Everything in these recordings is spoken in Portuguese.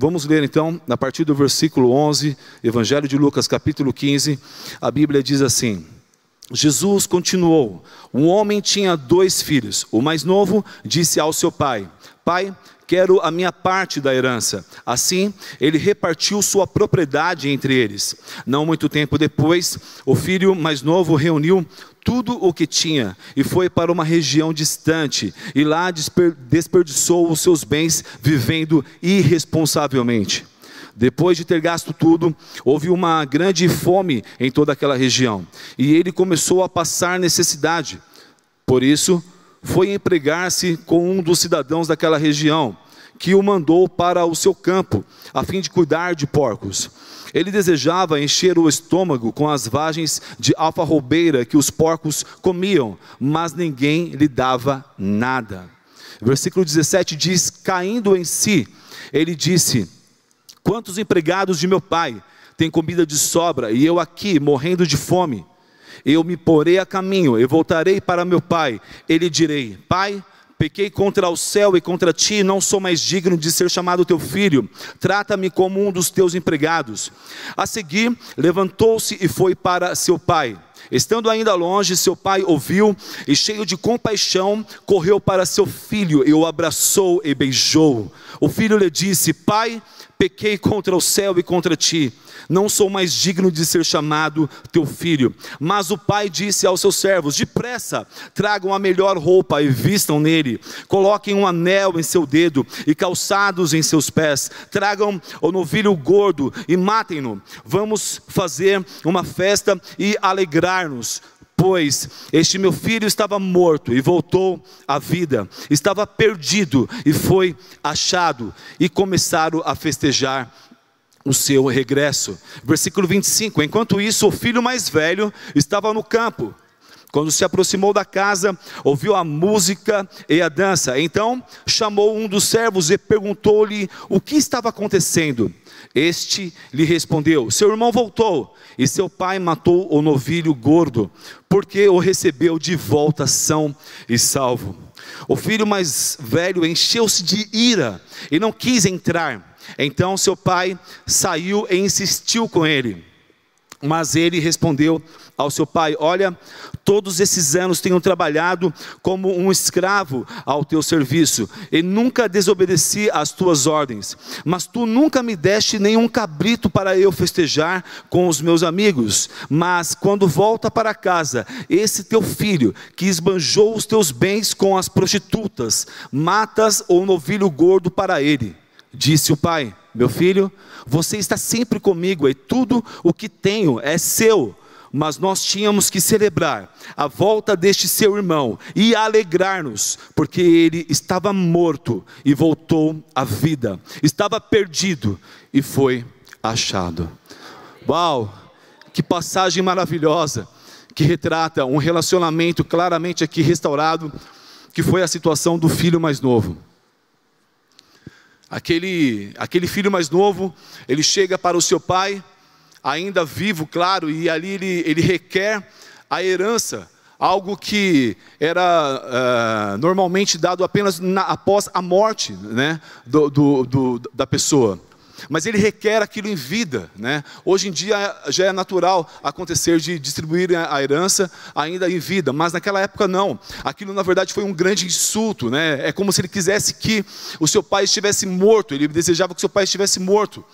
Vamos ler então, a partir do versículo 11, Evangelho de Lucas, capítulo 15, a Bíblia diz assim: Jesus continuou: Um homem tinha dois filhos. O mais novo disse ao seu pai: Pai, quero a minha parte da herança. Assim, ele repartiu sua propriedade entre eles. Não muito tempo depois, o filho mais novo reuniu tudo o que tinha e foi para uma região distante e lá desperdiçou os seus bens vivendo irresponsavelmente. Depois de ter gasto tudo, houve uma grande fome em toda aquela região e ele começou a passar necessidade. Por isso, foi empregar-se com um dos cidadãos daquela região, que o mandou para o seu campo, a fim de cuidar de porcos. Ele desejava encher o estômago com as vagens de alfarrobeira que os porcos comiam, mas ninguém lhe dava nada. Versículo 17 diz: Caindo em si, ele disse: Quantos empregados de meu pai têm comida de sobra e eu aqui morrendo de fome? Eu me porei a caminho, eu voltarei para meu pai. Ele direi: Pai, Pequei contra o céu e contra ti, não sou mais digno de ser chamado teu filho. Trata-me como um dos teus empregados. A seguir, levantou-se e foi para seu pai. Estando ainda longe, seu pai ouviu e, cheio de compaixão, correu para seu filho e o abraçou e beijou. O filho lhe disse: Pai, pequei contra o céu e contra ti não sou mais digno de ser chamado teu filho. Mas o pai disse aos seus servos: Depressa, tragam a melhor roupa e vistam nele, coloquem um anel em seu dedo e calçados em seus pés, tragam o novilho gordo e matem-no. Vamos fazer uma festa e alegrar-nos pois este meu filho estava morto e voltou à vida, estava perdido e foi achado, e começaram a festejar o seu regresso. Versículo 25: Enquanto isso, o filho mais velho estava no campo. Quando se aproximou da casa, ouviu a música e a dança. Então chamou um dos servos e perguntou-lhe o que estava acontecendo. Este lhe respondeu: Seu irmão voltou e seu pai matou o novilho gordo, porque o recebeu de volta são e salvo. O filho mais velho encheu-se de ira e não quis entrar. Então seu pai saiu e insistiu com ele. Mas ele respondeu ao seu pai: Olha, todos esses anos tenho trabalhado como um escravo ao teu serviço, e nunca desobedeci às tuas ordens. Mas tu nunca me deste nenhum cabrito para eu festejar com os meus amigos. Mas quando volta para casa, esse teu filho, que esbanjou os teus bens com as prostitutas, matas o novilho gordo para ele. Disse o pai: Meu filho, você está sempre comigo e tudo o que tenho é seu. Mas nós tínhamos que celebrar a volta deste seu irmão e alegrar-nos, porque ele estava morto e voltou à vida, estava perdido e foi achado. Uau, que passagem maravilhosa, que retrata um relacionamento claramente aqui restaurado, que foi a situação do filho mais novo. Aquele, aquele filho mais novo, ele chega para o seu pai, ainda vivo, claro, e ali ele, ele requer a herança, algo que era uh, normalmente dado apenas na, após a morte né, do, do, do, da pessoa mas ele requer aquilo em vida. Né? Hoje em dia já é natural acontecer de distribuir a herança ainda em vida, mas naquela época não. Aquilo na verdade foi um grande insulto. Né? É como se ele quisesse que o seu pai estivesse morto, ele desejava que seu pai estivesse morto.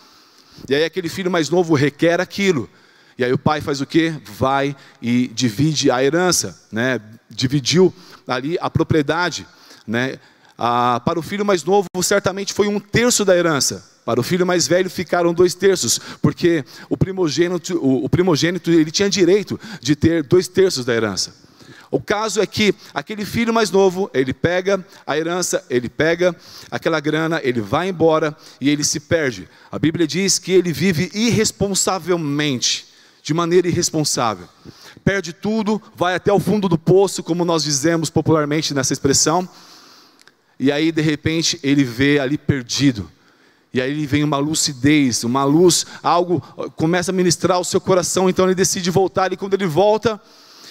E aí aquele filho mais novo requer aquilo. E aí o pai faz o quê? Vai e divide a herança, né? dividiu ali a propriedade. Né? Ah, para o filho mais novo, certamente foi um terço da herança. Para o filho mais velho ficaram dois terços, porque o primogênito, o, o primogênito ele tinha direito de ter dois terços da herança. O caso é que aquele filho mais novo, ele pega a herança, ele pega aquela grana, ele vai embora e ele se perde. A Bíblia diz que ele vive irresponsavelmente, de maneira irresponsável. Perde tudo, vai até o fundo do poço, como nós dizemos popularmente nessa expressão. E aí, de repente, ele vê ali perdido. E aí ele vem uma lucidez, uma luz, algo começa a ministrar o seu coração, então ele decide voltar e quando ele volta,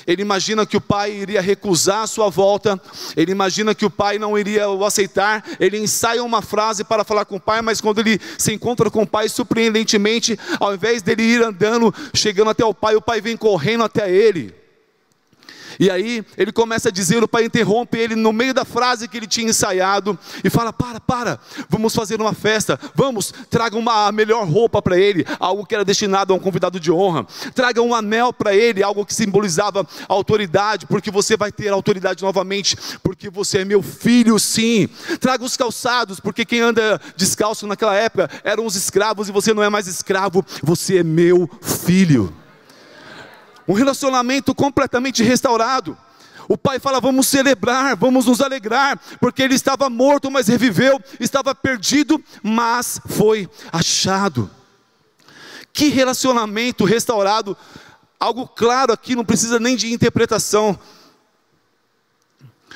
ele imagina que o pai iria recusar a sua volta, ele imagina que o pai não iria o aceitar, ele ensaia uma frase para falar com o pai, mas quando ele se encontra com o pai, surpreendentemente, ao invés dele ir andando, chegando até o pai, o pai vem correndo até ele. E aí ele começa a dizer, o pai interrompe ele no meio da frase que ele tinha ensaiado e fala: Para, para, vamos fazer uma festa, vamos, traga uma melhor roupa para ele, algo que era destinado a um convidado de honra, traga um anel para ele, algo que simbolizava autoridade, porque você vai ter autoridade novamente, porque você é meu filho, sim. Traga os calçados, porque quem anda descalço naquela época eram os escravos e você não é mais escravo, você é meu filho um relacionamento completamente restaurado. O pai fala: vamos celebrar, vamos nos alegrar, porque ele estava morto, mas reviveu, estava perdido, mas foi achado. Que relacionamento restaurado, algo claro aqui, não precisa nem de interpretação.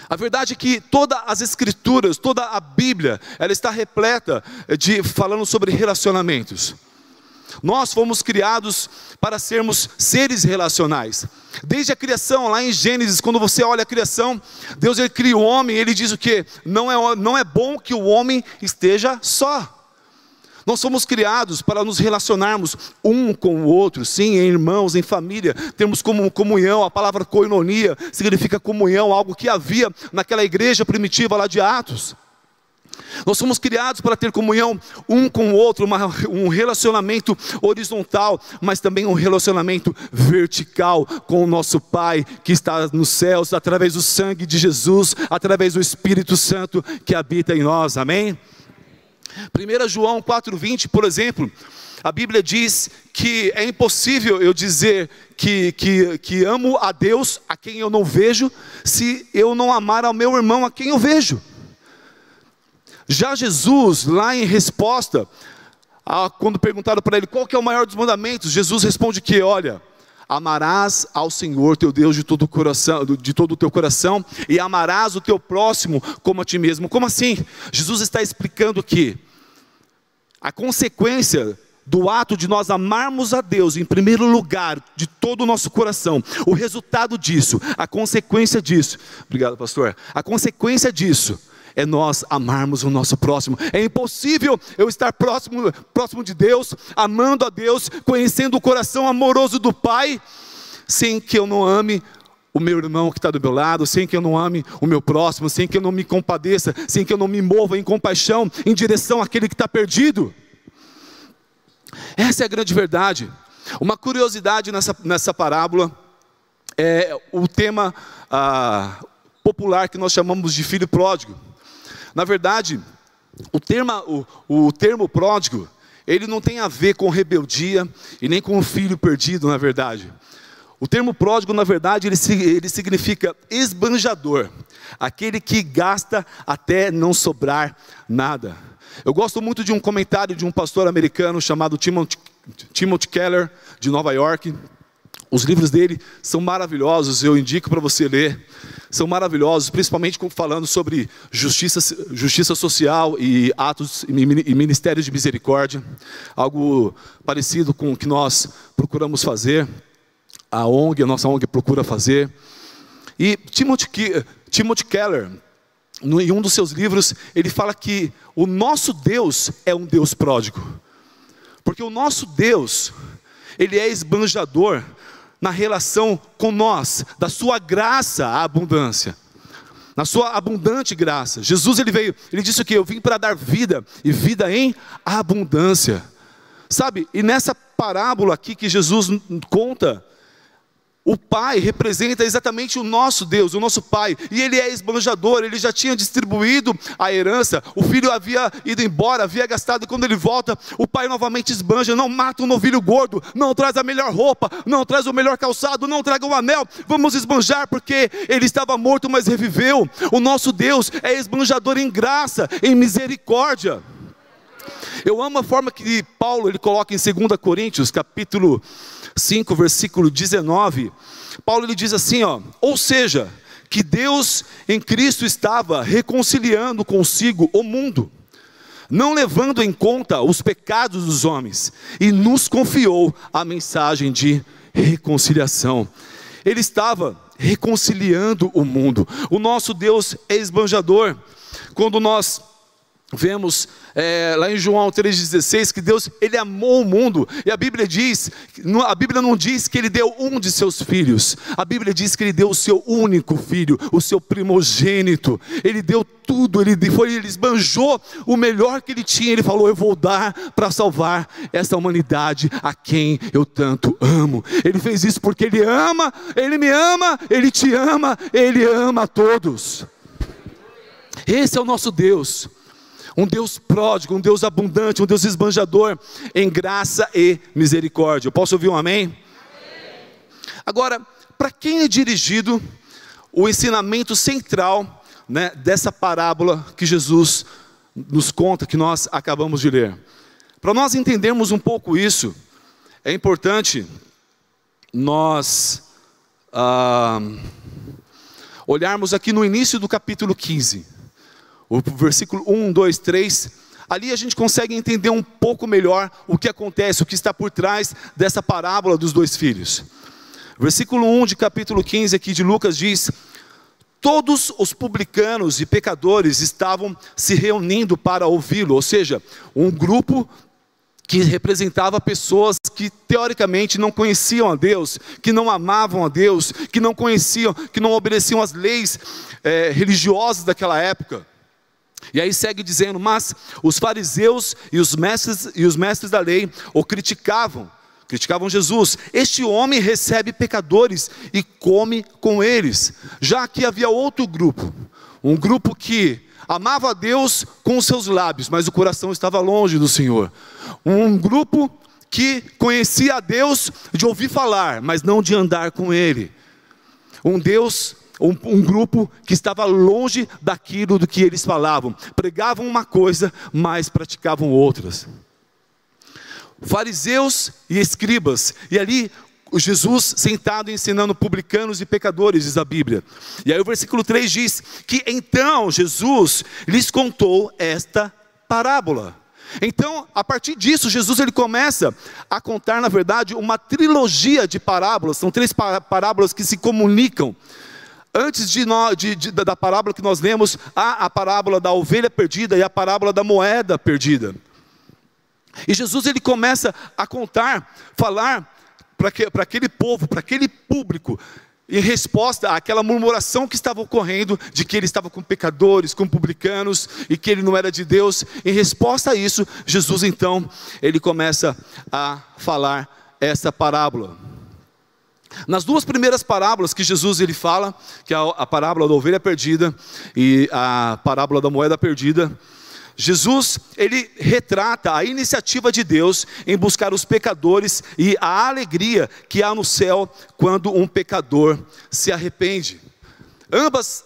A verdade é que todas as escrituras, toda a Bíblia, ela está repleta de falando sobre relacionamentos. Nós fomos criados para sermos seres relacionais. Desde a criação, lá em Gênesis, quando você olha a criação, Deus ele cria o homem, ele diz o que? Não é, não é bom que o homem esteja só. Nós somos criados para nos relacionarmos um com o outro, sim, em irmãos, em família, temos como comunhão, a palavra koinonia significa comunhão, algo que havia naquela igreja primitiva lá de Atos. Nós somos criados para ter comunhão um com o outro, uma, um relacionamento horizontal, mas também um relacionamento vertical com o nosso Pai que está nos céus, através do sangue de Jesus, através do Espírito Santo que habita em nós, amém? 1 João 4,20, por exemplo, a Bíblia diz que é impossível eu dizer que, que, que amo a Deus a quem eu não vejo, se eu não amar ao meu irmão a quem eu vejo. Já Jesus, lá em resposta, a, quando perguntaram para ele qual que é o maior dos mandamentos, Jesus responde que, olha, amarás ao Senhor teu Deus de todo o coração, de todo o teu coração, e amarás o teu próximo como a ti mesmo. Como assim? Jesus está explicando que a consequência do ato de nós amarmos a Deus em primeiro lugar, de todo o nosso coração, o resultado disso, a consequência disso, obrigado, pastor. A consequência disso é nós amarmos o nosso próximo. É impossível eu estar próximo, próximo de Deus, amando a Deus, conhecendo o coração amoroso do Pai, sem que eu não ame o meu irmão que está do meu lado, sem que eu não ame o meu próximo, sem que eu não me compadeça, sem que eu não me mova em compaixão em direção àquele que está perdido. Essa é a grande verdade. Uma curiosidade nessa, nessa parábola é o tema ah, popular que nós chamamos de filho pródigo. Na verdade, o termo, o, o termo pródigo, ele não tem a ver com rebeldia e nem com o filho perdido, na verdade. O termo pródigo, na verdade, ele, ele significa esbanjador, aquele que gasta até não sobrar nada. Eu gosto muito de um comentário de um pastor americano chamado Timothy, Timothy Keller, de Nova York. Os livros dele são maravilhosos, eu indico para você ler. São maravilhosos, principalmente falando sobre justiça, justiça social e atos e ministérios de misericórdia, algo parecido com o que nós procuramos fazer, a ONG, a nossa ONG procura fazer. E Timothy, Timothy Keller, em um dos seus livros, ele fala que o nosso Deus é um Deus pródigo, porque o nosso Deus, ele é esbanjador na relação com nós, da sua graça à abundância. Na sua abundante graça. Jesus ele veio, ele disse o que eu vim para dar vida e vida em abundância. Sabe? E nessa parábola aqui que Jesus conta, o pai representa exatamente o nosso Deus, o nosso pai, e ele é esbanjador, ele já tinha distribuído a herança, o filho havia ido embora, havia gastado, e quando ele volta, o pai novamente esbanja: não mata um novilho gordo, não traz a melhor roupa, não traz o melhor calçado, não traga o um anel, vamos esbanjar, porque ele estava morto, mas reviveu. O nosso Deus é esbanjador em graça, em misericórdia. Eu amo a forma que Paulo ele coloca em 2 Coríntios, capítulo 5, versículo 19, Paulo ele diz assim, ó, ou seja, que Deus em Cristo estava reconciliando consigo o mundo, não levando em conta os pecados dos homens, e nos confiou a mensagem de reconciliação. Ele estava reconciliando o mundo. O nosso Deus é esbanjador. Quando nós Vemos é, lá em João 3,16 que Deus ele amou o mundo, e a Bíblia diz, a Bíblia não diz que ele deu um de seus filhos, a Bíblia diz que ele deu o seu único filho, o seu primogênito, ele deu tudo, ele foi, ele esbanjou o melhor que ele tinha, ele falou: Eu vou dar para salvar essa humanidade a quem eu tanto amo. Ele fez isso porque ele ama, ele me ama, ele te ama, ele ama a todos. Esse é o nosso Deus um Deus pródigo, um Deus abundante, um Deus esbanjador em graça e misericórdia. Eu posso ouvir um amém? amém. Agora, para quem é dirigido o ensinamento central né, dessa parábola que Jesus nos conta, que nós acabamos de ler? Para nós entendermos um pouco isso, é importante nós ah, olharmos aqui no início do capítulo 15 o versículo 1, 2, 3, ali a gente consegue entender um pouco melhor o que acontece, o que está por trás dessa parábola dos dois filhos. Versículo 1 de capítulo 15 aqui de Lucas diz: Todos os publicanos e pecadores estavam se reunindo para ouvi-lo, ou seja, um grupo que representava pessoas que teoricamente não conheciam a Deus, que não amavam a Deus, que não conheciam, que não obedeciam às leis é, religiosas daquela época. E aí segue dizendo: Mas os fariseus e os mestres, e os mestres da lei o criticavam, criticavam Jesus. Este homem recebe pecadores e come com eles. Já que havia outro grupo, um grupo que amava a Deus com os seus lábios, mas o coração estava longe do Senhor. Um grupo que conhecia a Deus de ouvir falar, mas não de andar com Ele. Um Deus um, um, grupo que estava longe daquilo do que eles falavam, pregavam uma coisa, mas praticavam outras. Fariseus e escribas, e ali Jesus sentado ensinando publicanos e pecadores, diz a Bíblia. E aí o versículo 3 diz que então Jesus lhes contou esta parábola. Então, a partir disso, Jesus ele começa a contar, na verdade, uma trilogia de parábolas, são três parábolas que se comunicam Antes de, de, de, da parábola que nós lemos, há a parábola da ovelha perdida e a parábola da moeda perdida. E Jesus ele começa a contar, falar para aquele povo, para aquele público, em resposta àquela murmuração que estava ocorrendo de que ele estava com pecadores, com publicanos e que ele não era de Deus. Em resposta a isso, Jesus então, ele começa a falar essa parábola. Nas duas primeiras parábolas que Jesus ele fala, que é a parábola da ovelha perdida e a parábola da moeda perdida, Jesus, ele retrata a iniciativa de Deus em buscar os pecadores e a alegria que há no céu quando um pecador se arrepende. Ambas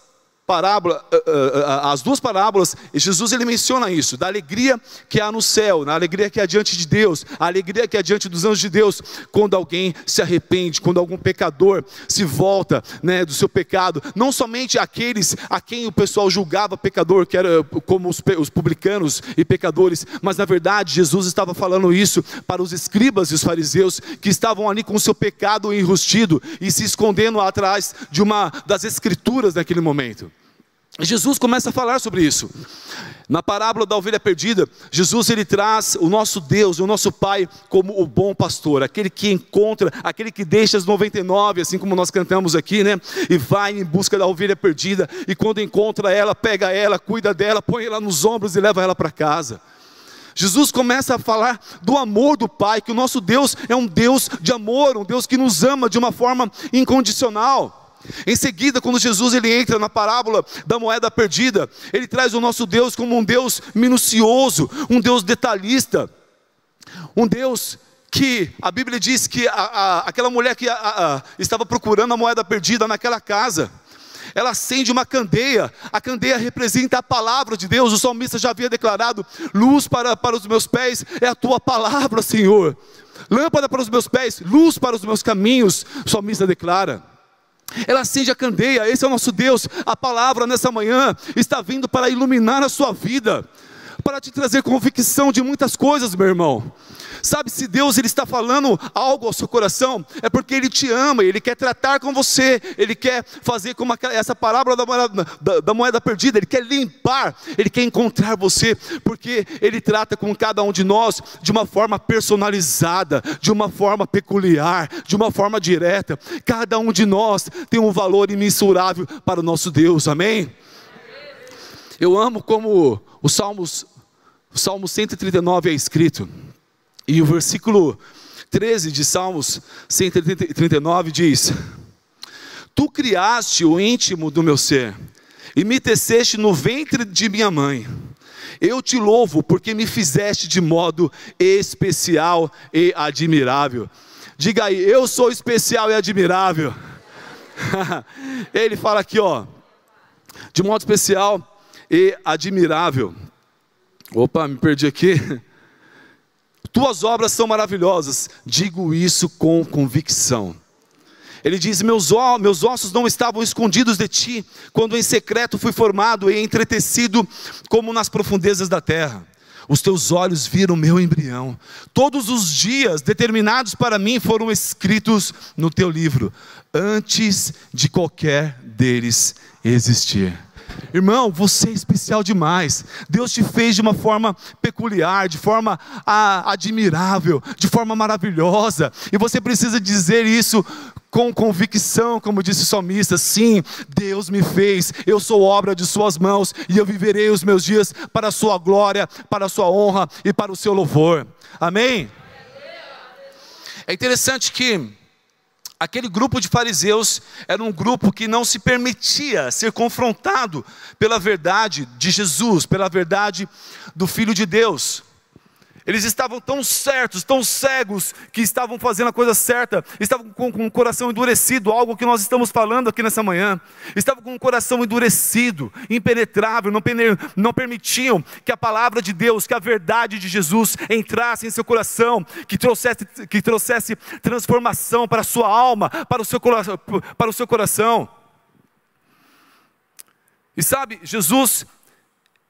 parábola, eh, eh, eh, as duas parábolas, Jesus ele menciona isso, da alegria que há no céu, na alegria que há diante de Deus, a alegria que há diante dos anjos de Deus, quando alguém se arrepende, quando algum pecador se volta né, do seu pecado, não somente aqueles a quem o pessoal julgava pecador, que era como os, os publicanos e pecadores, mas na verdade Jesus estava falando isso para os escribas e os fariseus que estavam ali com o seu pecado enrustido e se escondendo atrás de uma das escrituras naquele momento. Jesus começa a falar sobre isso. Na parábola da ovelha perdida, Jesus ele traz o nosso Deus, o nosso Pai, como o bom pastor, aquele que encontra, aquele que deixa as 99, assim como nós cantamos aqui, né? E vai em busca da ovelha perdida, e quando encontra ela, pega ela, cuida dela, põe ela nos ombros e leva ela para casa. Jesus começa a falar do amor do Pai, que o nosso Deus é um Deus de amor, um Deus que nos ama de uma forma incondicional. Em seguida, quando Jesus ele entra na parábola da moeda perdida, ele traz o nosso Deus como um Deus minucioso, um Deus detalhista, um Deus que a Bíblia diz que a, a, aquela mulher que a, estava procurando a moeda perdida naquela casa, ela acende uma candeia, a candeia representa a palavra de Deus, o salmista já havia declarado: luz para, para os meus pés é a tua palavra, Senhor, lâmpada para os meus pés, luz para os meus caminhos, o salmista declara. Ela acende a candeia, esse é o nosso Deus. A palavra nessa manhã está vindo para iluminar a sua vida, para te trazer convicção de muitas coisas, meu irmão. Sabe, se Deus ele está falando algo ao seu coração, é porque Ele te ama, Ele quer tratar com você, Ele quer fazer como essa parábola da moeda, da, da moeda perdida, Ele quer limpar, Ele quer encontrar você, porque Ele trata com cada um de nós de uma forma personalizada, de uma forma peculiar, de uma forma direta. Cada um de nós tem um valor imensurável para o nosso Deus, amém? Eu amo como o Salmos, o Salmo 139 é escrito. E o versículo 13 de Salmos 139 diz: Tu criaste o íntimo do meu ser, e me teceste no ventre de minha mãe. Eu te louvo porque me fizeste de modo especial e admirável. Diga aí, eu sou especial e admirável. Ele fala aqui, ó, de modo especial e admirável. Opa, me perdi aqui. Tuas obras são maravilhosas, digo isso com convicção. Ele diz: meus, meus ossos não estavam escondidos de ti, quando em secreto fui formado e entretecido como nas profundezas da terra. Os teus olhos viram meu embrião. Todos os dias determinados para mim foram escritos no teu livro, antes de qualquer deles existir. Irmão, você é especial demais. Deus te fez de uma forma peculiar, de forma admirável, de forma maravilhosa. E você precisa dizer isso com convicção, como disse o salmista: sim, Deus me fez, eu sou obra de Suas mãos e eu viverei os meus dias para a Sua glória, para a Sua honra e para o Seu louvor. Amém? É interessante que aquele grupo de fariseus era um grupo que não se permitia ser confrontado pela verdade de Jesus, pela verdade do Filho de Deus. Eles estavam tão certos, tão cegos, que estavam fazendo a coisa certa, estavam com, com o coração endurecido, algo que nós estamos falando aqui nessa manhã. Estavam com o coração endurecido, impenetrável, não, não permitiam que a palavra de Deus, que a verdade de Jesus entrasse em seu coração, que trouxesse, que trouxesse transformação para a sua alma, para o seu, para o seu coração. E sabe, Jesus,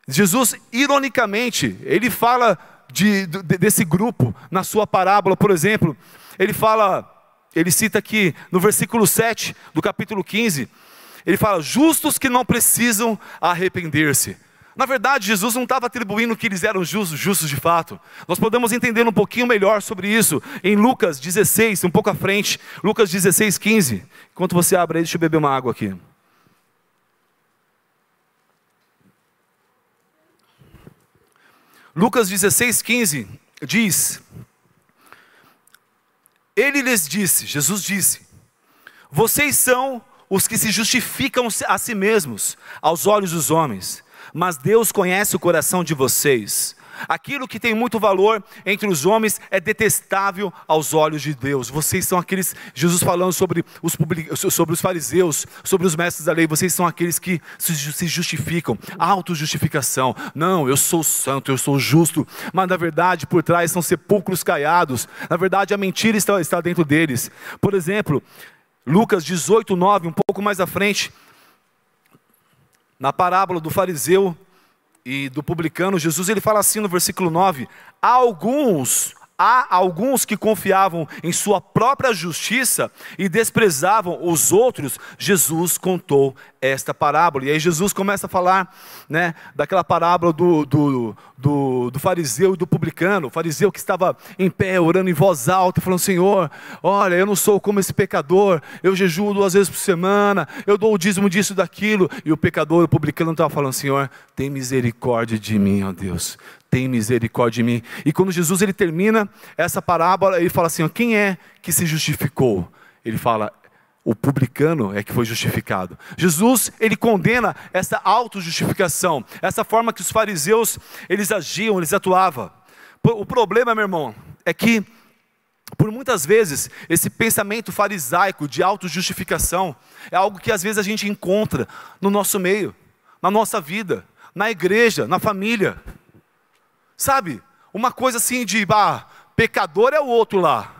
Jesus, ironicamente, ele fala de, de, desse grupo na sua parábola, por exemplo, ele fala, ele cita aqui no versículo 7 do capítulo 15, ele fala: justos que não precisam arrepender-se. Na verdade, Jesus não estava atribuindo que eles eram justos, justos de fato. Nós podemos entender um pouquinho melhor sobre isso em Lucas 16, um pouco à frente. Lucas 16, 15. Enquanto você abre aí, deixa eu beber uma água aqui. Lucas 16, 15 diz: Ele lhes disse, Jesus disse: Vocês são os que se justificam a si mesmos aos olhos dos homens, mas Deus conhece o coração de vocês. Aquilo que tem muito valor entre os homens é detestável aos olhos de Deus. Vocês são aqueles, Jesus falando sobre os, sobre os fariseus, sobre os mestres da lei, vocês são aqueles que se justificam, auto-justificação. Não, eu sou santo, eu sou justo, mas na verdade por trás são sepulcros caiados. Na verdade a mentira está, está dentro deles. Por exemplo, Lucas 18, 9, um pouco mais à frente, na parábola do fariseu e do publicano, Jesus ele fala assim no versículo 9: alguns há alguns que confiavam em sua própria justiça e desprezavam os outros, Jesus contou esta parábola. E aí Jesus começa a falar né, daquela parábola do, do, do, do fariseu e do publicano. O fariseu que estava em pé, orando em voz alta, falando: Senhor, olha, eu não sou como esse pecador, eu jejuo duas vezes por semana, eu dou o dízimo disso e daquilo. E o pecador, o publicano, estava falando: Senhor, tem misericórdia de mim, ó Deus tem misericórdia de mim. E quando Jesus ele termina essa parábola, ele fala assim: ó, quem é que se justificou? Ele fala: o publicano é que foi justificado. Jesus, ele condena essa autojustificação, essa forma que os fariseus, eles agiam, eles atuavam. O problema, meu irmão, é que por muitas vezes, esse pensamento farisaico de autojustificação é algo que às vezes a gente encontra no nosso meio, na nossa vida, na igreja, na família. Sabe? Uma coisa assim de, ah, pecador é o outro lá.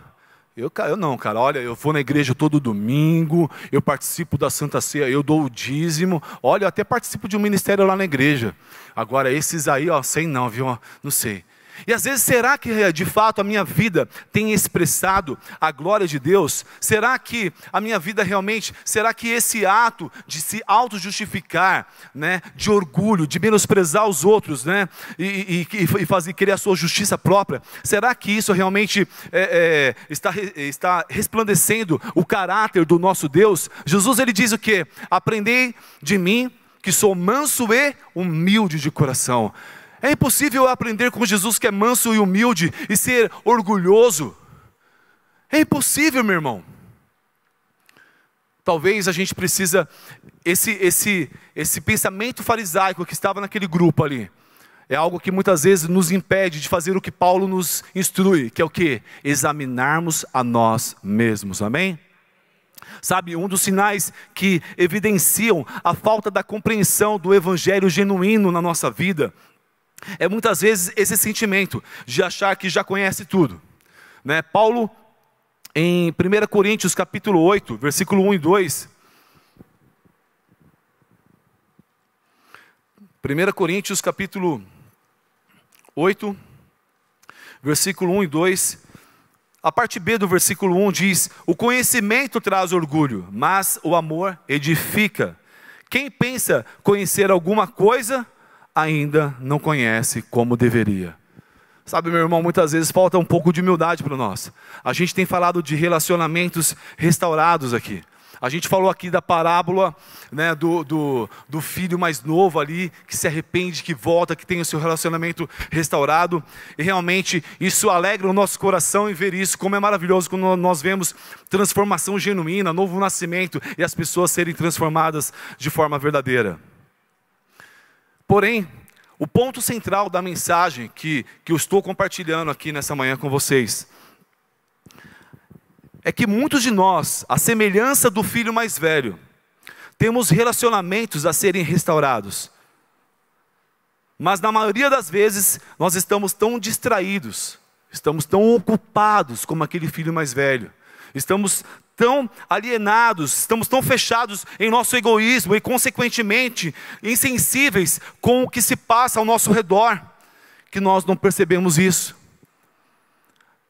Eu, eu não, cara, olha, eu vou na igreja todo domingo, eu participo da Santa Ceia, eu dou o dízimo, olha, eu até participo de um ministério lá na igreja. Agora, esses aí, ó, sei não, viu? Não sei. E às vezes, será que eh, de fato a minha vida tem expressado a glória de Deus? Será que a minha vida realmente, será que esse ato de se auto-justificar, né, de orgulho, de menosprezar os outros, né, e, e, e fazer querer a sua justiça própria, será que isso realmente é, é, está, está resplandecendo o caráter do nosso Deus? Jesus ele diz o que? Aprendei de mim que sou manso e humilde de coração. É impossível aprender com Jesus que é manso e humilde e ser orgulhoso. É impossível, meu irmão. Talvez a gente precisa esse esse esse pensamento farisaico que estava naquele grupo ali. É algo que muitas vezes nos impede de fazer o que Paulo nos instrui, que é o que? Examinarmos a nós mesmos. Amém? Sabe, um dos sinais que evidenciam a falta da compreensão do evangelho genuíno na nossa vida é muitas vezes esse sentimento de achar que já conhece tudo. Né? Paulo, em 1 Coríntios capítulo 8, versículo 1 e 2. 1 Coríntios capítulo 8, versículo 1 e 2. A parte B do versículo 1 diz: O conhecimento traz orgulho, mas o amor edifica. Quem pensa conhecer alguma coisa, ainda não conhece como deveria. Sabe, meu irmão, muitas vezes falta um pouco de humildade para nós. A gente tem falado de relacionamentos restaurados aqui. A gente falou aqui da parábola né, do, do, do, filho mais novo ali, que se arrepende, que volta, que tem o seu relacionamento restaurado. E realmente isso alegra o nosso coração em ver isso, como é maravilhoso quando nós vemos transformação genuína, novo nascimento e as pessoas serem transformadas de forma verdadeira. Porém, o ponto central da mensagem que, que eu estou compartilhando aqui nessa manhã com vocês é que muitos de nós, a semelhança do filho mais velho, temos relacionamentos a serem restaurados. Mas na maioria das vezes nós estamos tão distraídos, estamos tão ocupados como aquele filho mais velho, estamos tão alienados, estamos tão fechados em nosso egoísmo e, consequentemente, insensíveis com o que se passa ao nosso redor, que nós não percebemos isso.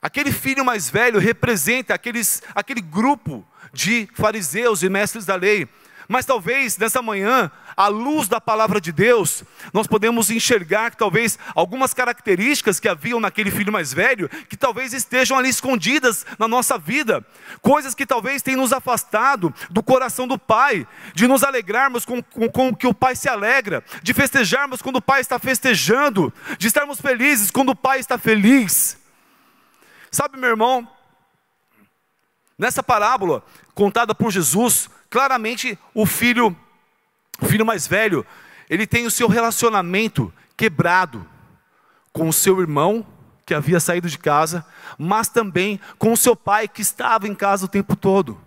Aquele filho mais velho representa aqueles, aquele grupo de fariseus e mestres da lei mas talvez nessa manhã, à luz da palavra de Deus, nós podemos enxergar que talvez algumas características que haviam naquele filho mais velho, que talvez estejam ali escondidas na nossa vida, coisas que talvez tenham nos afastado do coração do Pai, de nos alegrarmos com, com, com o que o Pai se alegra, de festejarmos quando o Pai está festejando, de estarmos felizes quando o Pai está feliz. Sabe, meu irmão, nessa parábola contada por Jesus, claramente o filho, o filho mais velho, ele tem o seu relacionamento quebrado com o seu irmão que havia saído de casa, mas também com o seu pai que estava em casa o tempo todo.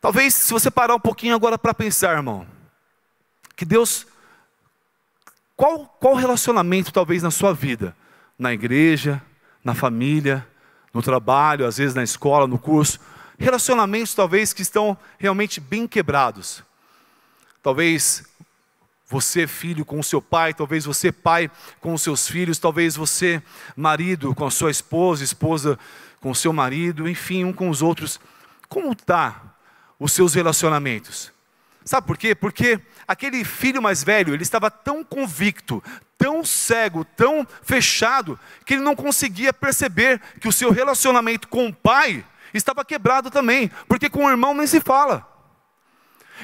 Talvez, se você parar um pouquinho agora para pensar, irmão, que Deus, qual, qual relacionamento talvez na sua vida, na igreja, na família, no trabalho, às vezes na escola, no curso, relacionamentos talvez que estão realmente bem quebrados. Talvez você, filho, com o seu pai, talvez você, pai, com os seus filhos, talvez você, marido, com a sua esposa, esposa com o seu marido, enfim, um com os outros. Como está os seus relacionamentos? Sabe por quê? Porque aquele filho mais velho, ele estava tão convicto, tão cego, tão fechado, que ele não conseguia perceber que o seu relacionamento com o pai estava quebrado também, porque com o irmão nem se fala.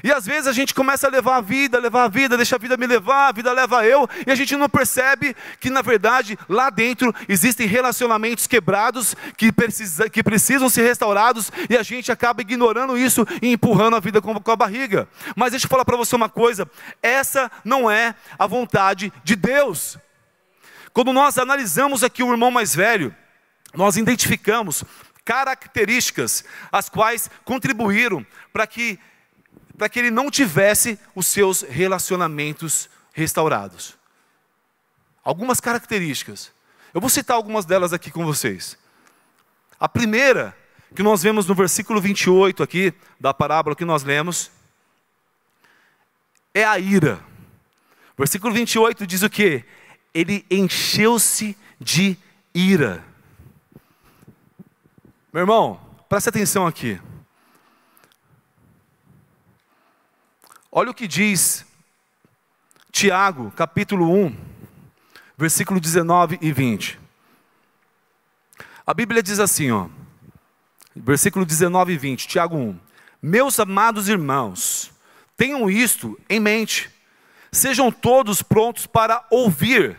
E às vezes a gente começa a levar a vida, levar a vida, deixa a vida me levar, a vida leva eu, e a gente não percebe que na verdade lá dentro existem relacionamentos quebrados que, precisa, que precisam ser restaurados e a gente acaba ignorando isso e empurrando a vida com, com a barriga. Mas deixa eu falar para você uma coisa: essa não é a vontade de Deus. Quando nós analisamos aqui o irmão mais velho, nós identificamos características as quais contribuíram para que para que ele não tivesse os seus relacionamentos restaurados. Algumas características. Eu vou citar algumas delas aqui com vocês. A primeira, que nós vemos no versículo 28 aqui, da parábola que nós lemos, é a ira. Versículo 28 diz o que? Ele encheu-se de ira. Meu irmão, preste atenção aqui. Olha o que diz Tiago, capítulo 1, versículo 19 e 20. A Bíblia diz assim, ó, versículo 19 e 20, Tiago 1: Meus amados irmãos, tenham isto em mente, sejam todos prontos para ouvir,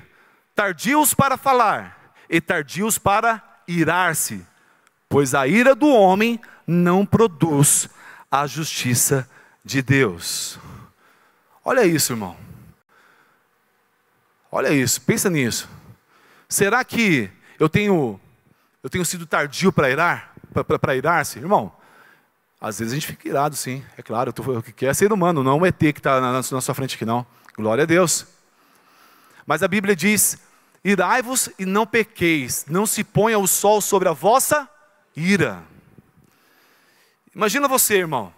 tardios para falar e tardios para irar-se, pois a ira do homem não produz a justiça de Deus. Olha isso, irmão. Olha isso, pensa nisso. Será que eu tenho eu tenho sido tardio para irar, para irar-se, irmão? Às vezes a gente fica irado, sim. É claro, o que é ser humano, não um ET que está na, na sua frente aqui, não. Glória a Deus. Mas a Bíblia diz: irai-vos e não pequeis, não se ponha o sol sobre a vossa ira. Imagina você, irmão.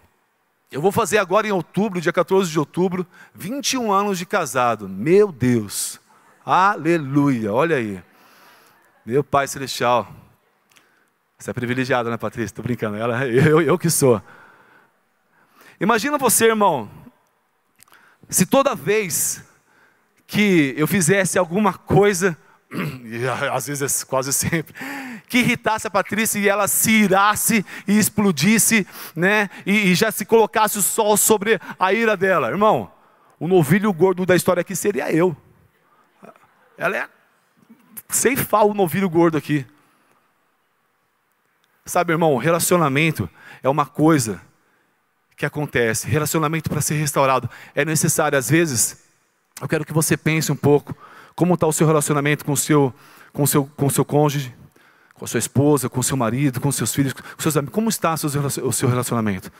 Eu vou fazer agora em outubro, dia 14 de outubro, 21 anos de casado. Meu Deus. Aleluia. Olha aí. Meu Pai Celestial. Você é privilegiado, né, Patrícia? Estou brincando. Ela, eu, eu que sou. Imagina você, irmão, se toda vez que eu fizesse alguma coisa, e às vezes quase sempre, que irritasse a Patrícia e ela se irasse e explodisse, né? E, e já se colocasse o sol sobre a ira dela. Irmão, o novilho gordo da história aqui seria eu. Ela é ceifar o novilho gordo aqui. Sabe, irmão, relacionamento é uma coisa que acontece. Relacionamento para ser restaurado é necessário. Às vezes, eu quero que você pense um pouco como está o seu relacionamento com o seu, com o seu, com o seu cônjuge com a sua esposa, com o seu marido, com seus filhos, com seus amigos. Como está o seu relacionamento?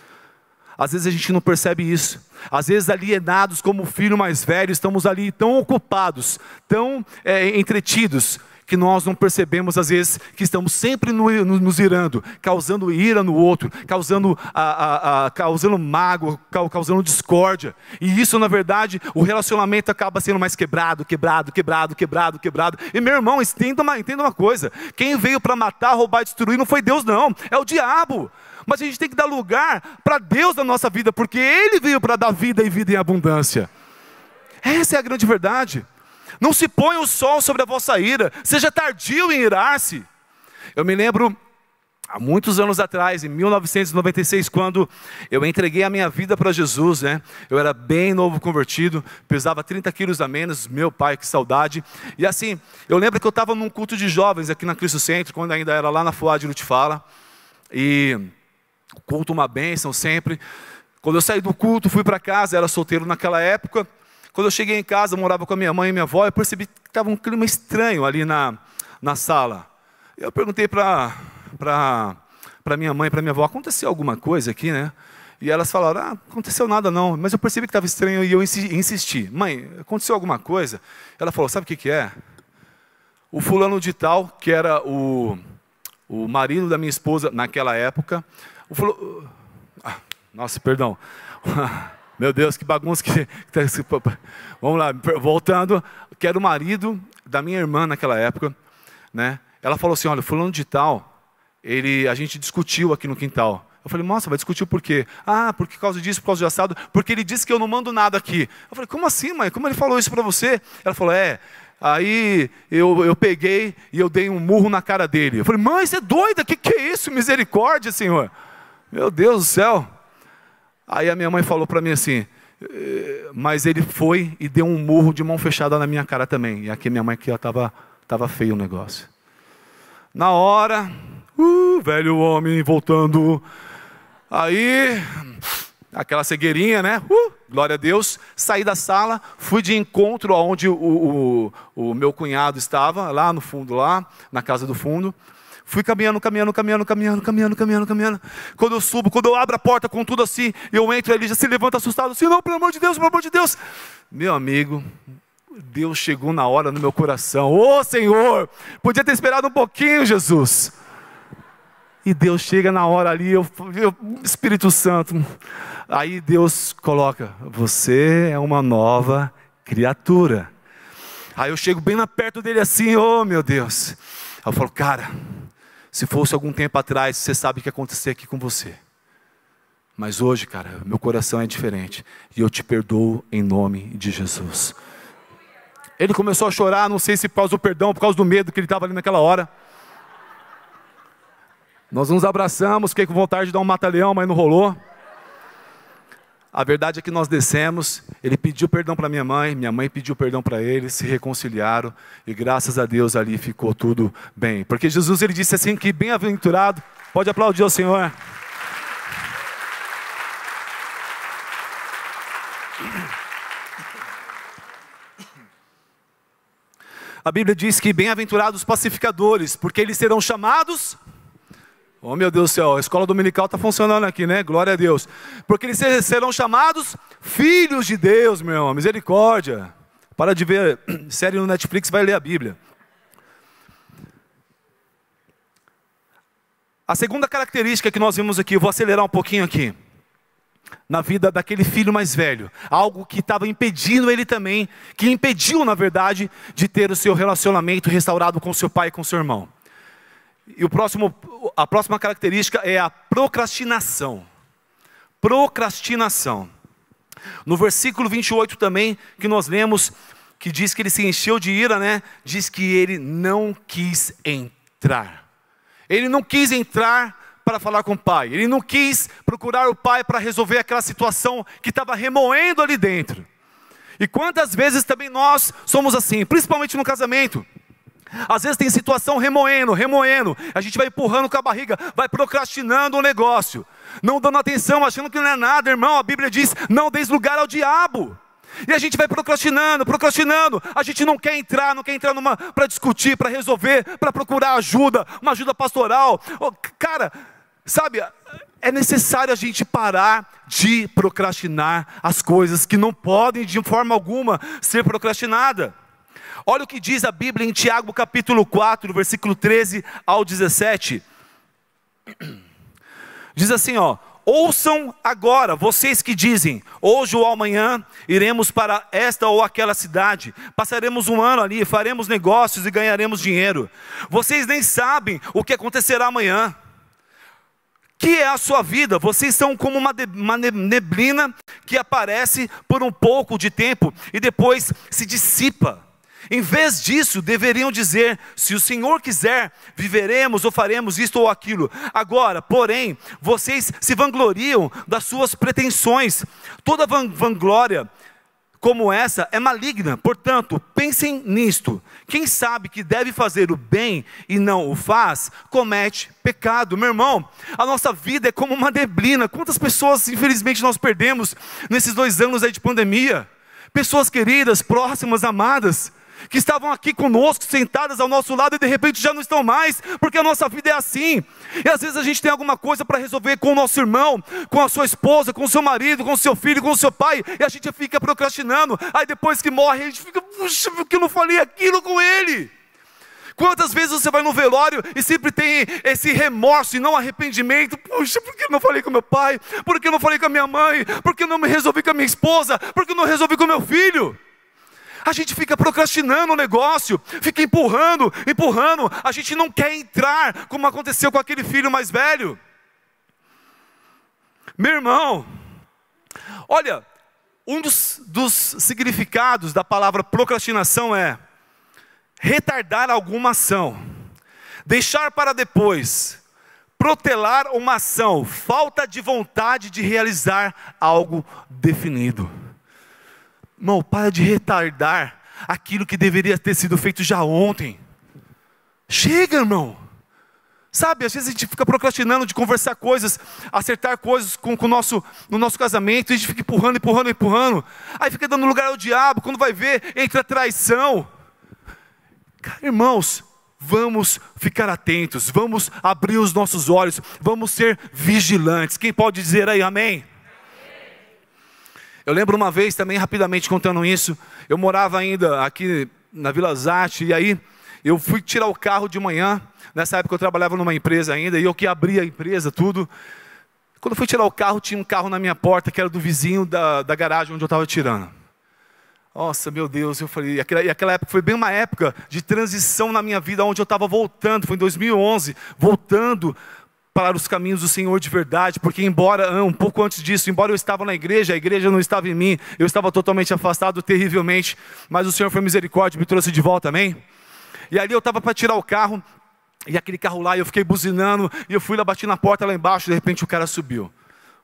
Às vezes a gente não percebe isso. Às vezes, alienados como filho mais velho, estamos ali tão ocupados, tão é, entretidos, que nós não percebemos, às vezes, que estamos sempre no, no, nos irando, causando ira no outro, causando, a, a, a, causando mágoa, causando discórdia. E isso, na verdade, o relacionamento acaba sendo mais quebrado, quebrado, quebrado, quebrado, quebrado. E meu irmão, entenda uma, entenda uma coisa: quem veio para matar, roubar destruir não foi Deus, não, é o diabo. Mas a gente tem que dar lugar para Deus na nossa vida, porque Ele veio para dar vida e vida em abundância. Essa é a grande verdade. Não se ponha o sol sobre a vossa ira, seja tardio em irar-se. Eu me lembro há muitos anos atrás, em 1996, quando eu entreguei a minha vida para Jesus, né? Eu era bem novo convertido, pesava 30 quilos a menos, meu pai, que saudade. E assim, eu lembro que eu estava num culto de jovens aqui na Cristo Centro, quando ainda era lá na Fuá de Lutifala. E culto uma bênção sempre. Quando eu saí do culto, fui para casa, era solteiro naquela época. Quando eu cheguei em casa, morava com a minha mãe e minha avó, eu percebi que estava um clima estranho ali na, na sala. Eu perguntei para minha mãe e para minha avó, aconteceu alguma coisa aqui, né? E elas falaram, ah, aconteceu nada não, mas eu percebi que estava estranho e eu insisti. Mãe, aconteceu alguma coisa? Ela falou, sabe o que, que é? O fulano de tal, que era o, o marido da minha esposa naquela época, o fulano, ah, nossa, perdão. Meu Deus, que bagunça que. Vamos lá, voltando. Que era o marido da minha irmã naquela época. Né? Ela falou assim: olha, fulano de tal, ele, a gente discutiu aqui no quintal. Eu falei, nossa, vai discutir por quê? Ah, por causa disso, por causa do assado, porque ele disse que eu não mando nada aqui. Eu falei, como assim, mãe? Como ele falou isso para você? Ela falou, é. Aí eu, eu peguei e eu dei um murro na cara dele. Eu falei, mãe, você é doida? O que, que é isso? Misericórdia, Senhor. Meu Deus do céu. Aí a minha mãe falou para mim assim, eh, mas ele foi e deu um murro de mão fechada na minha cara também. E aqui minha mãe que estava tava feio o negócio. Na hora, uh, velho homem voltando. Aí, aquela cegueirinha, né? Uh, glória a Deus. Saí da sala, fui de encontro aonde o, o, o meu cunhado estava, lá no fundo, lá, na casa do fundo. Fui caminhando, caminhando, caminhando, caminhando, caminhando, caminhando, caminhando. Quando eu subo, quando eu abro a porta com tudo assim, eu entro, ele já se levanta assustado, assim, não, pelo amor de Deus, pelo amor de Deus. Meu amigo, Deus chegou na hora no meu coração. Ô oh, Senhor, podia ter esperado um pouquinho, Jesus. E Deus chega na hora ali, eu, eu, Espírito Santo. Aí Deus coloca: Você é uma nova criatura. Aí eu chego bem na perto dele assim, oh meu Deus. Aí eu falo, cara, se fosse algum tempo atrás, você sabe o que ia acontecer aqui com você. Mas hoje, cara, meu coração é diferente. E eu te perdoo em nome de Jesus. Ele começou a chorar, não sei se por causa do perdão, por causa do medo que ele estava ali naquela hora. Nós nos abraçamos, fiquei com vontade de dar um mata-leão, mas não rolou. A verdade é que nós descemos, ele pediu perdão para minha mãe, minha mãe pediu perdão para ele, se reconciliaram e graças a Deus ali ficou tudo bem. Porque Jesus ele disse assim que bem-aventurado, pode aplaudir ao Senhor. A Bíblia diz que bem-aventurados os pacificadores, porque eles serão chamados Oh meu Deus do céu, a escola dominical está funcionando aqui, né? Glória a Deus. Porque eles serão chamados filhos de Deus, meu irmão. Misericórdia. Para de ver série no Netflix, vai ler a Bíblia. A segunda característica que nós vimos aqui, eu vou acelerar um pouquinho aqui. Na vida daquele filho mais velho, algo que estava impedindo ele também, que impediu, na verdade, de ter o seu relacionamento restaurado com seu pai e com seu irmão. E o próximo, a próxima característica é a procrastinação. Procrastinação. No versículo 28 também, que nós lemos, que diz que ele se encheu de ira, né? Diz que ele não quis entrar. Ele não quis entrar para falar com o pai. Ele não quis procurar o pai para resolver aquela situação que estava remoendo ali dentro. E quantas vezes também nós somos assim, principalmente no casamento. Às vezes tem situação remoendo, remoendo. A gente vai empurrando com a barriga, vai procrastinando o negócio, não dando atenção, achando que não é nada, irmão. A Bíblia diz: não deis lugar ao diabo. E a gente vai procrastinando, procrastinando. A gente não quer entrar, não quer entrar numa para discutir, para resolver, para procurar ajuda, uma ajuda pastoral. Oh, cara, sabe, é necessário a gente parar de procrastinar as coisas que não podem de forma alguma ser procrastinadas. Olha o que diz a Bíblia em Tiago capítulo 4, versículo 13 ao 17. Diz assim, ó: Ouçam agora, vocês que dizem, hoje ou amanhã iremos para esta ou aquela cidade, passaremos um ano ali, faremos negócios e ganharemos dinheiro. Vocês nem sabem o que acontecerá amanhã. Que é a sua vida? Vocês são como uma, uma neblina que aparece por um pouco de tempo e depois se dissipa. Em vez disso, deveriam dizer: se o Senhor quiser, viveremos ou faremos isto ou aquilo. Agora, porém, vocês se vangloriam das suas pretensões. Toda vanglória como essa é maligna, portanto, pensem nisto. Quem sabe que deve fazer o bem e não o faz, comete pecado. Meu irmão, a nossa vida é como uma neblina. Quantas pessoas, infelizmente, nós perdemos nesses dois anos aí de pandemia? Pessoas queridas, próximas, amadas que estavam aqui conosco, sentadas ao nosso lado e de repente já não estão mais, porque a nossa vida é assim. E às vezes a gente tem alguma coisa para resolver com o nosso irmão, com a sua esposa, com o seu marido, com o seu filho, com o seu pai, e a gente fica procrastinando. Aí depois que morre, a gente fica, puxa, porque eu não falei aquilo com ele? Quantas vezes você vai no velório e sempre tem esse remorso e não arrependimento? Puxa, por que eu não falei com meu pai? Por que eu não falei com a minha mãe? Por que eu não me resolvi com a minha esposa? Por que eu não resolvi com meu filho? A gente fica procrastinando o negócio, fica empurrando, empurrando. A gente não quer entrar, como aconteceu com aquele filho mais velho. Meu irmão, olha, um dos, dos significados da palavra procrastinação é retardar alguma ação, deixar para depois, protelar uma ação, falta de vontade de realizar algo definido. Irmão, para de retardar aquilo que deveria ter sido feito já ontem. Chega, irmão. Sabe, às vezes a gente fica procrastinando de conversar coisas, acertar coisas com, com o nosso, no nosso casamento, e a gente fica empurrando, empurrando, empurrando. Aí fica dando lugar ao diabo, quando vai ver, entra traição. Cara, irmãos, vamos ficar atentos, vamos abrir os nossos olhos, vamos ser vigilantes. Quem pode dizer aí amém? Eu lembro uma vez também, rapidamente contando isso, eu morava ainda aqui na Vila Zate, e aí eu fui tirar o carro de manhã, nessa época eu trabalhava numa empresa ainda, e eu que abria a empresa, tudo. Quando eu fui tirar o carro, tinha um carro na minha porta, que era do vizinho da, da garagem onde eu estava tirando. Nossa, meu Deus, eu falei, e aquela, e aquela época foi bem uma época de transição na minha vida, onde eu estava voltando, foi em 2011, voltando para os caminhos do Senhor de verdade, porque embora ah, um pouco antes disso, embora eu estava na igreja, a igreja não estava em mim, eu estava totalmente afastado terrivelmente, mas o Senhor foi misericórdia, me trouxe de volta, amém? E ali eu estava para tirar o carro, e aquele carro lá, eu fiquei buzinando, e eu fui lá, bati na porta lá embaixo, de repente o cara subiu.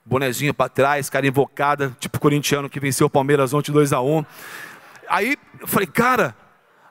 Bonezinho para trás, cara invocada, tipo corintiano que venceu o Palmeiras ontem 2 a 1 Aí eu falei, cara,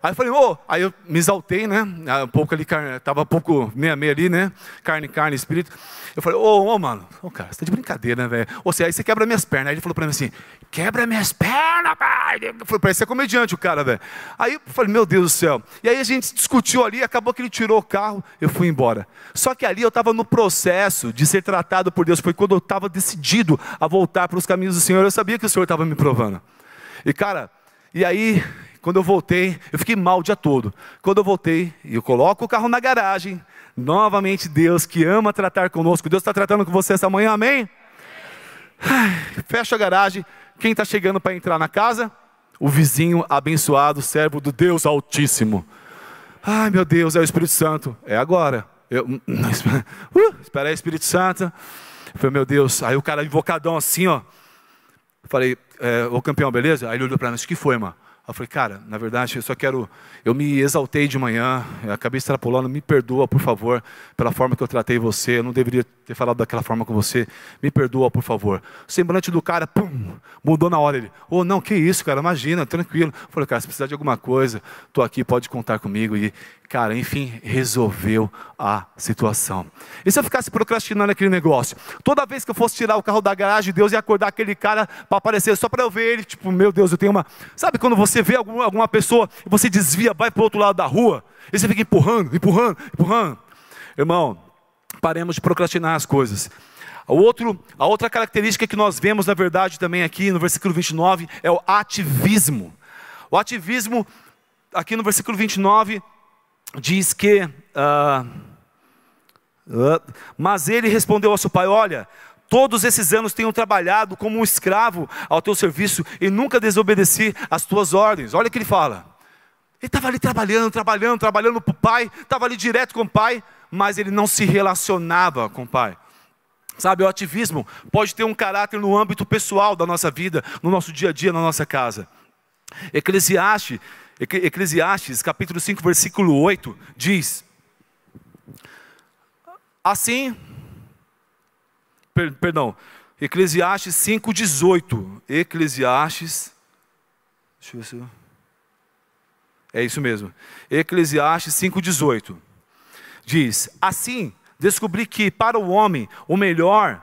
Aí eu falei, ô, oh. aí eu me exaltei, né? Ah, um pouco ali, tava um pouco meia-meia ali, né? Carne, carne, espírito. Eu falei, ô, oh, ô, oh, mano, ô, cara, você tá de brincadeira, né, velho? Ou seja, aí você quebra minhas pernas. Aí ele falou pra mim assim, quebra minhas pernas, pai. Eu falei, parece ser comediante o cara, velho. Aí eu falei, meu Deus do céu. E aí a gente discutiu ali, acabou que ele tirou o carro, eu fui embora. Só que ali eu estava no processo de ser tratado por Deus. Foi quando eu estava decidido a voltar para os caminhos do Senhor. Eu sabia que o Senhor estava me provando. E cara, e aí quando eu voltei, eu fiquei mal o dia todo. Quando eu voltei, eu coloco o carro na garagem. Novamente, Deus que ama tratar conosco. Deus está tratando com você essa manhã, amém? Fecha a garagem. Quem está chegando para entrar na casa? O vizinho abençoado, servo do Deus Altíssimo. Ai, meu Deus, é o Espírito Santo. É agora. Eu, uh, espera aí, Espírito Santo. Falei, meu Deus. Aí o cara invocadão assim, ó. Falei, é, ô campeão, beleza? Aí ele olhou para mim, o que foi, mano? Eu falei, cara, na verdade, eu só quero. Eu me exaltei de manhã, acabei extrapolando, me perdoa, por favor, pela forma que eu tratei você. Eu não deveria ter falado daquela forma com você. Me perdoa, por favor. O semblante do cara, pum, mudou na hora. Ele, oh, não, que isso, cara, imagina, tranquilo. Eu falei, cara, se precisar de alguma coisa, estou aqui, pode contar comigo. E, cara, enfim, resolveu a situação. E se eu ficasse procrastinando aquele negócio? Toda vez que eu fosse tirar o carro da garagem, Deus ia acordar aquele cara para aparecer só para eu ver ele, tipo, meu Deus, eu tenho uma. Sabe quando você vê alguma, alguma pessoa e você desvia, vai para o outro lado da rua, e você fica empurrando, empurrando, empurrando. Irmão, paremos de procrastinar as coisas. O outro, a outra característica que nós vemos, na verdade, também aqui no versículo 29 é o ativismo. O ativismo, aqui no versículo 29, diz que. Uh, uh, mas ele respondeu ao seu pai: Olha, Todos esses anos tenho trabalhado como um escravo ao teu serviço e nunca desobedeci às tuas ordens. Olha o que ele fala. Ele estava ali trabalhando, trabalhando, trabalhando para o pai, estava ali direto com o pai, mas ele não se relacionava com o pai. Sabe, o ativismo pode ter um caráter no âmbito pessoal da nossa vida, no nosso dia a dia, na nossa casa. Eclesiastes, Eclesiastes capítulo 5, versículo 8, diz: Assim per, perdão, Eclesiastes 5,18. Eclesiastes. Deixa eu ver se. É isso mesmo. Eclesiastes 5,18. Diz: Assim, descobri que para o homem o melhor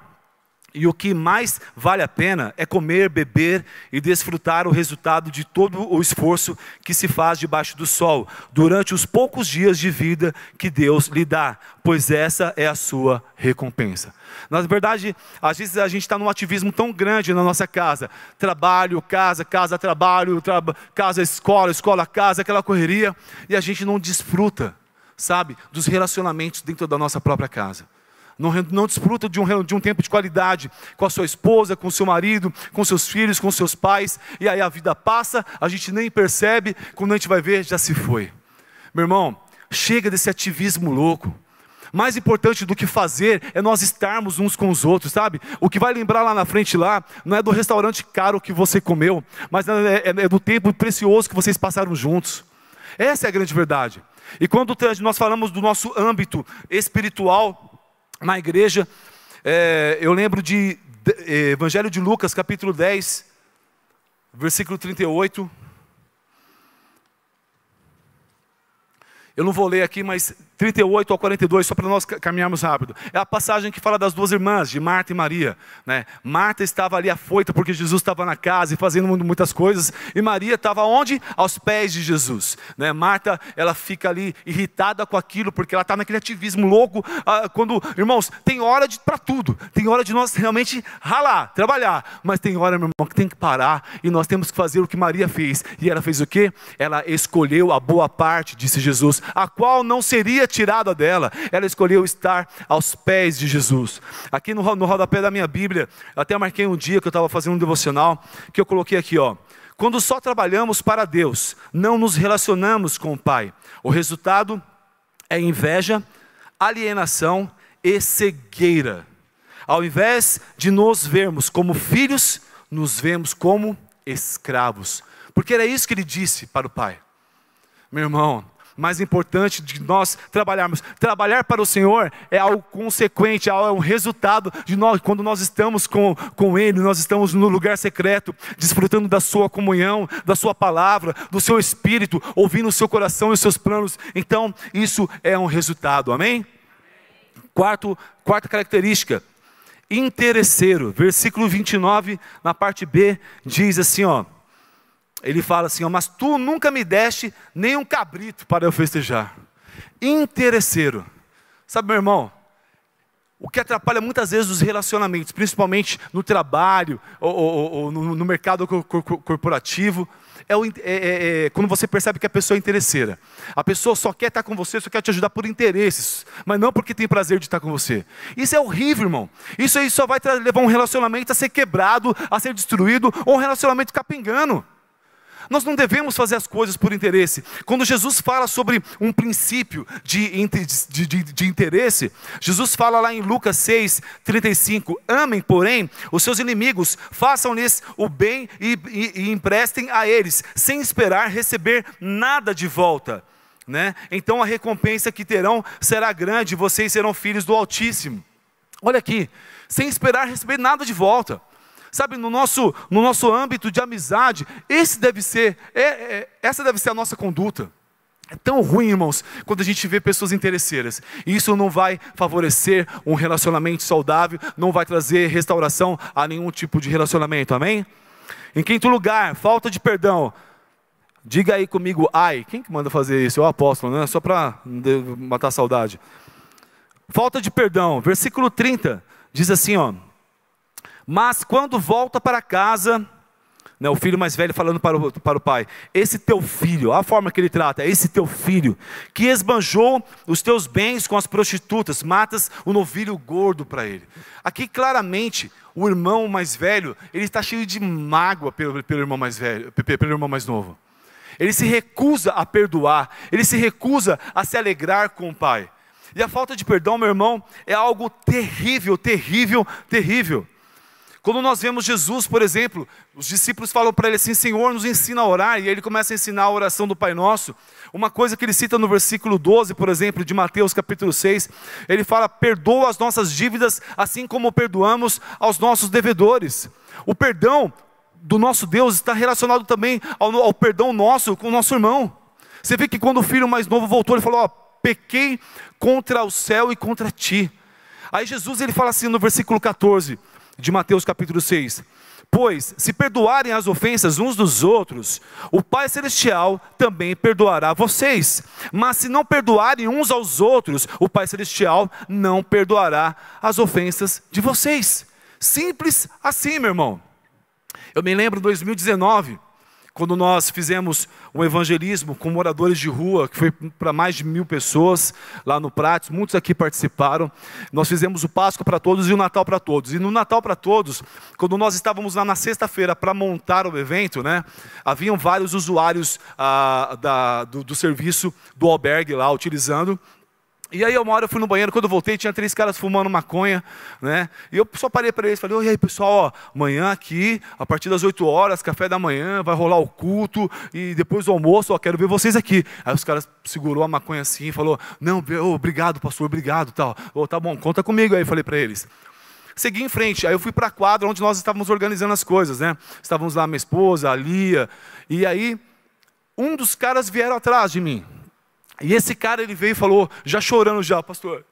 e o que mais vale a pena é comer, beber e desfrutar o resultado de todo o esforço que se faz debaixo do sol, durante os poucos dias de vida que Deus lhe dá, pois essa é a sua recompensa. Na verdade, às vezes a gente está num ativismo tão grande na nossa casa: trabalho, casa, casa, trabalho, traba, casa, escola, escola, casa, aquela correria, e a gente não desfruta, sabe, dos relacionamentos dentro da nossa própria casa não, não desfruta de um, de um tempo de qualidade com a sua esposa, com o seu marido, com seus filhos, com seus pais, e aí a vida passa, a gente nem percebe, quando a gente vai ver, já se foi. Meu irmão, chega desse ativismo louco. Mais importante do que fazer é nós estarmos uns com os outros, sabe? O que vai lembrar lá na frente lá não é do restaurante caro que você comeu, mas é, é, é do tempo precioso que vocês passaram juntos. Essa é a grande verdade. E quando nós falamos do nosso âmbito espiritual, na igreja. É, eu lembro de, de é, Evangelho de Lucas, capítulo 10, versículo 38. Eu não vou ler aqui, mas 38 ao 42, só para nós caminharmos rápido. É a passagem que fala das duas irmãs, de Marta e Maria. Né? Marta estava ali afoita porque Jesus estava na casa e fazendo muitas coisas, e Maria estava onde? Aos pés de Jesus. Né? Marta, ela fica ali irritada com aquilo, porque ela está naquele ativismo louco. Ah, quando, irmãos, tem hora para tudo, tem hora de nós realmente ralar, trabalhar, mas tem hora, meu irmão, que tem que parar e nós temos que fazer o que Maria fez. E ela fez o quê? Ela escolheu a boa parte, disse Jesus, a qual não seria tirada dela. Ela escolheu estar aos pés de Jesus. Aqui no, no rodapé da minha Bíblia, até marquei um dia que eu estava fazendo um devocional, que eu coloquei aqui, ó. Quando só trabalhamos para Deus, não nos relacionamos com o Pai. O resultado é inveja, alienação e cegueira. Ao invés de nos vermos como filhos, nos vemos como escravos. Porque era isso que ele disse para o Pai. Meu irmão, mais importante de nós trabalharmos. Trabalhar para o Senhor é algo consequente, é um resultado de nós, quando nós estamos com, com Ele, nós estamos no lugar secreto, desfrutando da Sua comunhão, da Sua palavra, do Seu Espírito, ouvindo o seu coração e os seus planos. Então, isso é um resultado, amém? Quarto, quarta característica, interesseiro. Versículo 29, na parte B, diz assim: ó ele fala assim: ó, Mas tu nunca me deste nem um cabrito para eu festejar. Interesseiro. Sabe, meu irmão, o que atrapalha muitas vezes os relacionamentos, principalmente no trabalho ou, ou, ou no, no, mercado corporativo, é, o, é, é, é, quando você percebe que a pessoa é interesseira. A pessoa só quer estar com você, só quer te ajudar por interesses, mas não porque tem prazer de estar com você. Isso é horrível, irmão. Isso aí só vai levar um relacionamento a ser quebrado, a ser destruído, ou um relacionamento capengano. Nós não devemos fazer as coisas por interesse. Quando Jesus fala sobre um princípio de, de, de, de interesse, Jesus fala lá em Lucas 6, 35: Amem, porém, os seus inimigos, façam-lhes o bem e, e, e emprestem a eles, sem esperar receber nada de volta. Né? Então a recompensa que terão será grande, vocês serão filhos do Altíssimo. Olha aqui, sem esperar receber nada de volta. Sabe, no nosso, no nosso âmbito de amizade, esse deve ser, é, é, essa deve ser a nossa conduta. É tão ruim, irmãos, quando a gente vê pessoas interesseiras. Isso não vai favorecer um relacionamento saudável, não vai trazer restauração a nenhum tipo de relacionamento, amém? Em quinto lugar, falta de perdão. Diga aí comigo, ai. Quem que manda fazer isso? É o apóstolo, né? Só para matar a saudade. Falta de perdão. Versículo 30 diz assim, ó. Mas quando volta para casa, né, o filho mais velho falando para o, para o pai: Esse teu filho, a forma que ele trata, esse teu filho, que esbanjou os teus bens com as prostitutas, matas o novilho gordo para ele. Aqui claramente, o irmão mais velho, ele está cheio de mágoa pelo, pelo irmão mais velho, pelo irmão mais novo. Ele se recusa a perdoar, ele se recusa a se alegrar com o pai. E a falta de perdão, meu irmão, é algo terrível, terrível, terrível. Quando nós vemos Jesus, por exemplo, os discípulos falam para ele assim: Senhor, nos ensina a orar, e ele começa a ensinar a oração do Pai Nosso. Uma coisa que ele cita no versículo 12, por exemplo, de Mateus capítulo 6, ele fala: Perdoa as nossas dívidas, assim como perdoamos aos nossos devedores. O perdão do nosso Deus está relacionado também ao, ao perdão nosso com o nosso irmão. Você vê que quando o filho mais novo voltou, ele falou: ó, Pequei contra o céu e contra ti. Aí Jesus ele fala assim no versículo 14: de Mateus capítulo 6. Pois, se perdoarem as ofensas uns dos outros, o Pai Celestial também perdoará vocês. Mas se não perdoarem uns aos outros, o Pai Celestial não perdoará as ofensas de vocês. Simples assim, meu irmão. Eu me lembro de 2019, quando nós fizemos um evangelismo com moradores de rua, que foi para mais de mil pessoas lá no Prates, muitos aqui participaram. Nós fizemos o Páscoa para todos e o Natal para todos. E no Natal para todos, quando nós estávamos lá na sexta-feira para montar o evento, né, haviam vários usuários ah, da, do, do serviço do albergue lá utilizando. E aí, uma hora eu fui no banheiro, quando eu voltei, tinha três caras fumando maconha, né? E eu só parei para eles, falei, e aí, pessoal, ó, amanhã aqui, a partir das 8 horas, café da manhã, vai rolar o culto, e depois do almoço, ó, quero ver vocês aqui. Aí os caras segurou a maconha assim, falou, não, obrigado, pastor, obrigado, tal. Oh, tá bom, conta comigo aí, falei para eles. Segui em frente, aí eu fui para a quadra onde nós estávamos organizando as coisas, né? Estávamos lá, minha esposa, a Lia, e aí, um dos caras vieram atrás de mim, e esse cara ele veio e falou, já chorando já, pastor,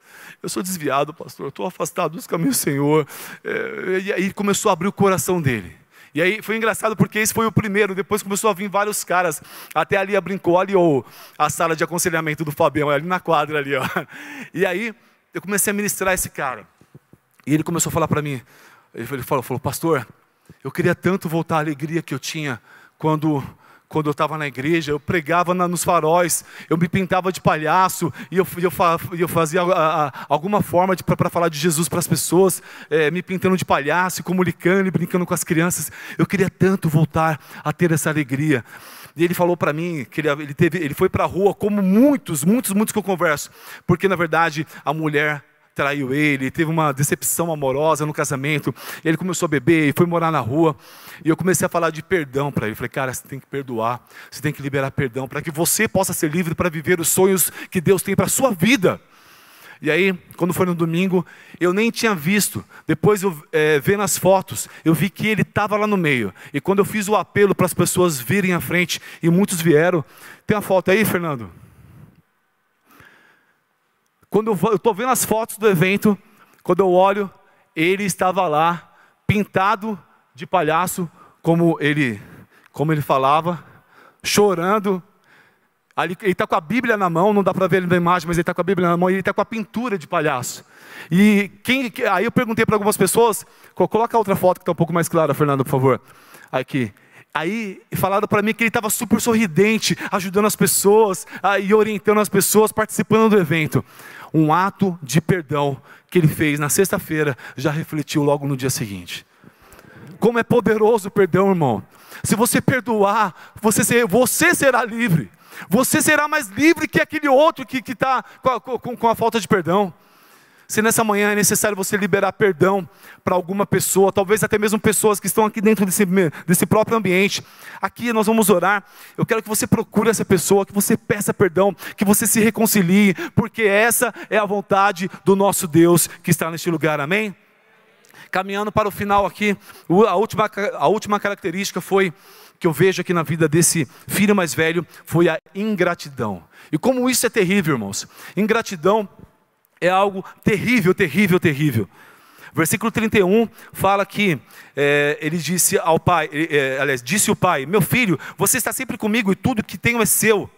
eu sou desviado, pastor, estou afastado dos caminhos do Senhor. É, e aí começou a abrir o coração dele. E aí foi engraçado porque esse foi o primeiro, depois começou a vir vários caras. Até ali a brincou, ali ó, a sala de aconselhamento do Fabião, ali na quadra ali, ó. E aí eu comecei a ministrar esse cara. E ele começou a falar para mim, ele falou, falou, pastor, eu queria tanto voltar à alegria que eu tinha quando quando eu estava na igreja, eu pregava na, nos faróis, eu me pintava de palhaço e eu, eu, eu fazia a, a, alguma forma para falar de Jesus para as pessoas, é, me pintando de palhaço, comunicando e brincando com as crianças. Eu queria tanto voltar a ter essa alegria. E ele falou para mim que ele, ele, teve, ele foi para a rua, como muitos, muitos, muitos que eu converso, porque na verdade a mulher traiu ele, teve uma decepção amorosa no casamento, ele começou a beber e foi morar na rua. E eu comecei a falar de perdão para ele. Falei, cara, você tem que perdoar, você tem que liberar perdão para que você possa ser livre para viver os sonhos que Deus tem para a sua vida. E aí, quando foi no domingo, eu nem tinha visto. Depois, eu é, vendo as fotos, eu vi que ele estava lá no meio. E quando eu fiz o apelo para as pessoas virem à frente, e muitos vieram. Tem uma foto aí, Fernando? Quando eu estou vendo as fotos do evento, quando eu olho, ele estava lá, pintado de palhaço, como ele, como ele falava, chorando. Ele está com a Bíblia na mão, não dá para ver ele na imagem, mas ele está com a Bíblia na mão e ele está com a pintura de palhaço. E quem, aí eu perguntei para algumas pessoas, coloca outra foto que está um pouco mais clara, Fernando, por favor. Aqui. Aí falaram para mim que ele estava super sorridente, ajudando as pessoas e orientando as pessoas, participando do evento um ato de perdão que ele fez na sexta-feira já refletiu logo no dia seguinte. Como é poderoso o perdão, irmão. Se você perdoar, você, você será livre. Você será mais livre que aquele outro que está com, com, com a falta de perdão. Se nessa manhã é necessário você liberar perdão para alguma pessoa, talvez até mesmo pessoas que estão aqui dentro desse, desse próprio ambiente, aqui nós vamos orar. Eu quero que você procure essa pessoa, que você peça perdão, que você se reconcilie, porque essa é a vontade do nosso Deus que está neste lugar, amém? Caminhando para o final aqui, a última, a última característica foi que eu vejo aqui na vida desse filho mais velho foi a ingratidão. E como isso é terrível, irmãos. Ingratidão é algo terrível, terrível, terrível. Versículo 31 fala que é, ele disse ao pai, é, aliás, disse o pai: Meu filho, você está sempre comigo e tudo que tenho é seu.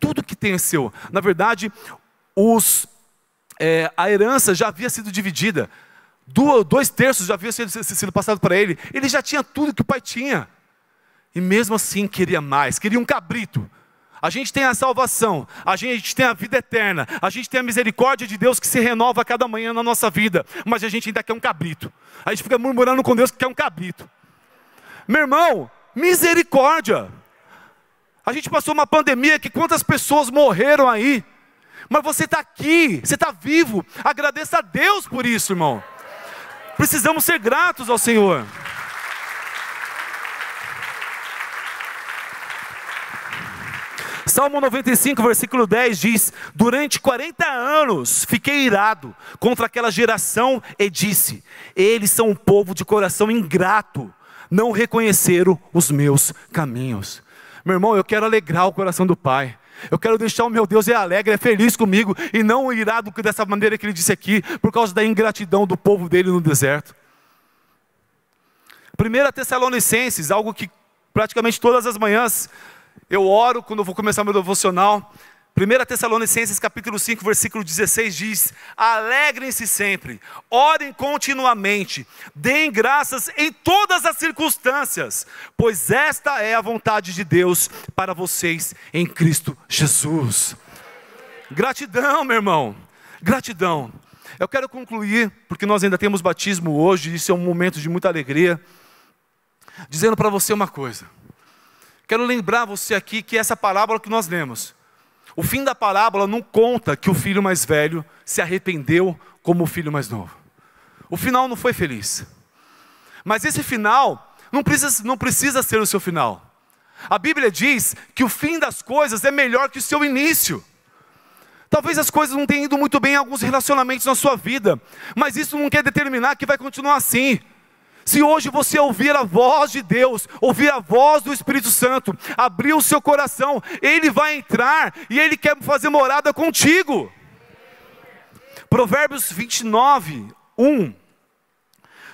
Tudo que tenho é seu. Na verdade, os, é, a herança já havia sido dividida. dois terços já havia sido, sido passado para ele. Ele já tinha tudo que o pai tinha. E mesmo assim queria mais, queria um cabrito. A gente tem a salvação, a gente tem a vida eterna, a gente tem a misericórdia de Deus que se renova a cada manhã na nossa vida, mas a gente ainda quer um cabrito. A gente fica murmurando com Deus que quer um cabrito. Meu irmão, misericórdia. A gente passou uma pandemia que quantas pessoas morreram aí, mas você está aqui, você está vivo. Agradeça a Deus por isso, irmão. Precisamos ser gratos ao Senhor. Salmo 95, versículo 10 diz: Durante 40 anos fiquei irado contra aquela geração e disse: Eles são um povo de coração ingrato, não reconheceram os meus caminhos. Meu irmão, eu quero alegrar o coração do Pai. Eu quero deixar o meu Deus é alegre, é feliz comigo e não irado dessa maneira que ele disse aqui, por causa da ingratidão do povo dele no deserto. 1 Tessalonicenses, algo que praticamente todas as manhãs eu oro quando eu vou começar meu devocional. 1 Tessalonicenses capítulo 5, versículo 16 diz: Alegrem-se sempre, orem continuamente, deem graças em todas as circunstâncias, pois esta é a vontade de Deus para vocês em Cristo Jesus. Gratidão, meu irmão, gratidão. Eu quero concluir, porque nós ainda temos batismo hoje, isso é um momento de muita alegria, dizendo para você uma coisa. Quero lembrar você aqui que essa parábola que nós lemos, O fim da parábola não conta que o filho mais velho se arrependeu como o filho mais novo. O final não foi feliz. Mas esse final não precisa, não precisa ser o seu final. A Bíblia diz que o fim das coisas é melhor que o seu início. Talvez as coisas não tenham ido muito bem em alguns relacionamentos na sua vida, mas isso não quer determinar que vai continuar assim. Se hoje você ouvir a voz de Deus, ouvir a voz do Espírito Santo, abrir o seu coração, Ele vai entrar e Ele quer fazer morada contigo. Provérbios 29, 1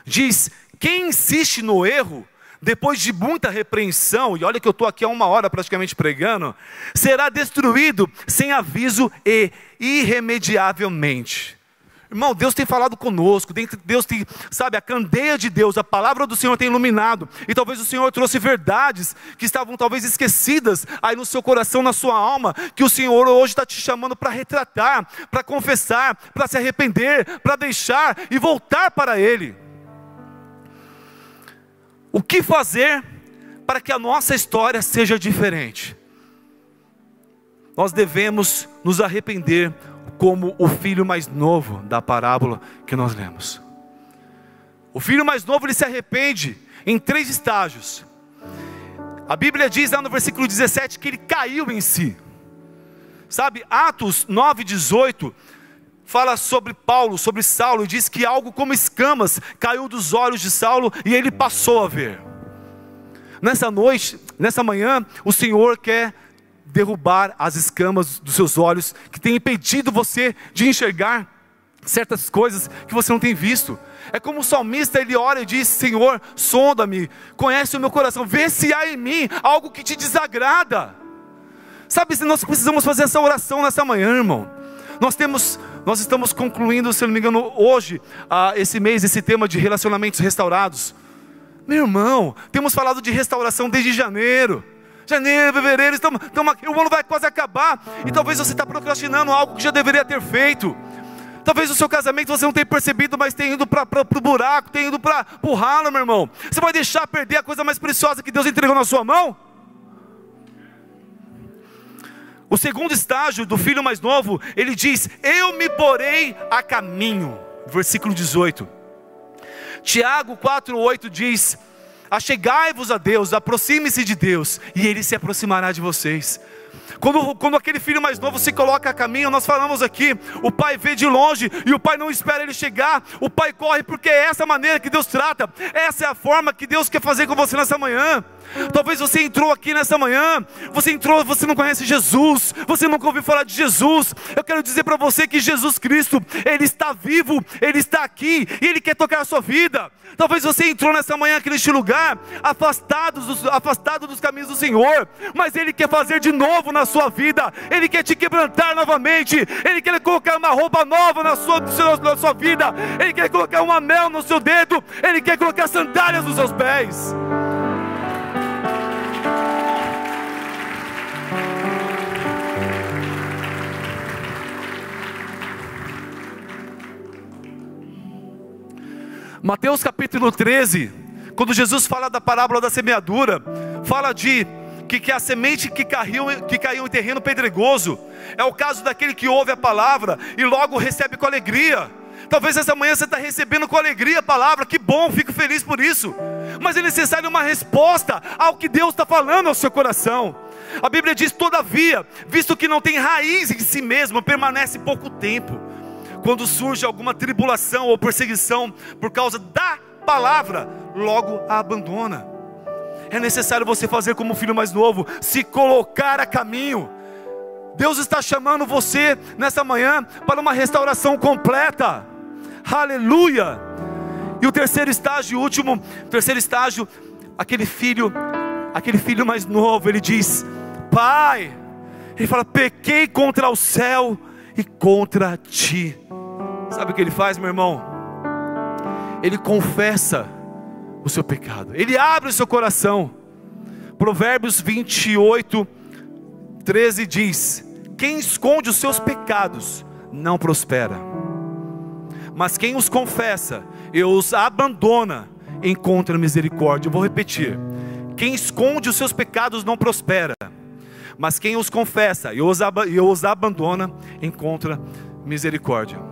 diz: Quem insiste no erro, depois de muita repreensão, e olha que eu estou aqui há uma hora praticamente pregando, será destruído sem aviso e irremediavelmente. Irmão, Deus tem falado conosco, Deus tem, sabe, a candeia de Deus, a palavra do Senhor tem iluminado, e talvez o Senhor trouxe verdades que estavam talvez esquecidas aí no seu coração, na sua alma, que o Senhor hoje está te chamando para retratar, para confessar, para se arrepender, para deixar e voltar para Ele. O que fazer para que a nossa história seja diferente? Nós devemos nos arrepender como o filho mais novo da parábola que nós lemos. O filho mais novo ele se arrepende em três estágios. A Bíblia diz lá no versículo 17 que ele caiu em si. Sabe, Atos 9:18 fala sobre Paulo, sobre Saulo, e diz que algo como escamas caiu dos olhos de Saulo e ele passou a ver. Nessa noite, nessa manhã, o Senhor quer derrubar as escamas dos seus olhos que tem impedido você de enxergar certas coisas que você não tem visto. É como o salmista, ele ora e diz: Senhor, sonda-me, conhece o meu coração, vê se há em mim algo que te desagrada. Sabe, nós precisamos fazer essa oração nessa manhã, irmão. Nós temos, nós estamos concluindo, se não me engano, hoje, ah, esse mês, esse tema de relacionamentos restaurados. Meu irmão, temos falado de restauração desde janeiro janeiro, fevereiro, estamos, estamos aqui, o ano vai quase acabar, e talvez você está procrastinando algo que já deveria ter feito. Talvez o seu casamento você não tenha percebido, mas tem ido para o buraco, tem ido para o ralo, meu irmão. Você vai deixar perder a coisa mais preciosa que Deus entregou na sua mão? O segundo estágio do filho mais novo, ele diz: Eu me porei a caminho. Versículo 18. Tiago 4,8 diz: Achegai-vos a Deus, aproxime-se de Deus, e Ele se aproximará de vocês. Quando, quando aquele filho mais novo se coloca a caminho, nós falamos aqui, o pai vê de longe e o pai não espera ele chegar, o pai corre porque é essa maneira que Deus trata, essa é a forma que Deus quer fazer com você nessa manhã. Talvez você entrou aqui nessa manhã, você entrou, você não conhece Jesus, você nunca ouviu falar de Jesus. Eu quero dizer para você que Jesus Cristo, Ele está vivo, Ele está aqui e Ele quer tocar a sua vida. Talvez você entrou nessa manhã aqui neste lugar, afastado dos, afastado dos caminhos do Senhor, mas Ele quer fazer de novo na sua vida, Ele quer te quebrantar novamente, Ele quer colocar uma roupa nova na sua, na sua vida, Ele quer colocar um anel no seu dedo, Ele quer colocar sandálias nos seus pés. Mateus capítulo 13, quando Jesus fala da parábola da semeadura, fala de que, que a semente que caiu, que caiu em terreno pedregoso é o caso daquele que ouve a palavra e logo recebe com alegria. Talvez essa manhã você está recebendo com alegria a palavra, que bom, fico feliz por isso. Mas é necessário uma resposta ao que Deus está falando ao seu coração. A Bíblia diz: todavia, visto que não tem raiz em si mesmo, permanece pouco tempo quando surge alguma tribulação ou perseguição por causa da palavra, logo a abandona. É necessário você fazer como o filho mais novo, se colocar a caminho. Deus está chamando você nessa manhã para uma restauração completa. Aleluia! E o terceiro estágio, o último, terceiro estágio, aquele filho, aquele filho mais novo, ele diz: Pai, ele fala: pequei contra o céu e contra ti. Sabe o que ele faz, meu irmão? Ele confessa o seu pecado, ele abre o seu coração. Provérbios 28, 13 diz: Quem esconde os seus pecados não prospera, mas quem os confessa e os abandona encontra misericórdia. Eu vou repetir: quem esconde os seus pecados não prospera, mas quem os confessa e os, e os abandona encontra misericórdia.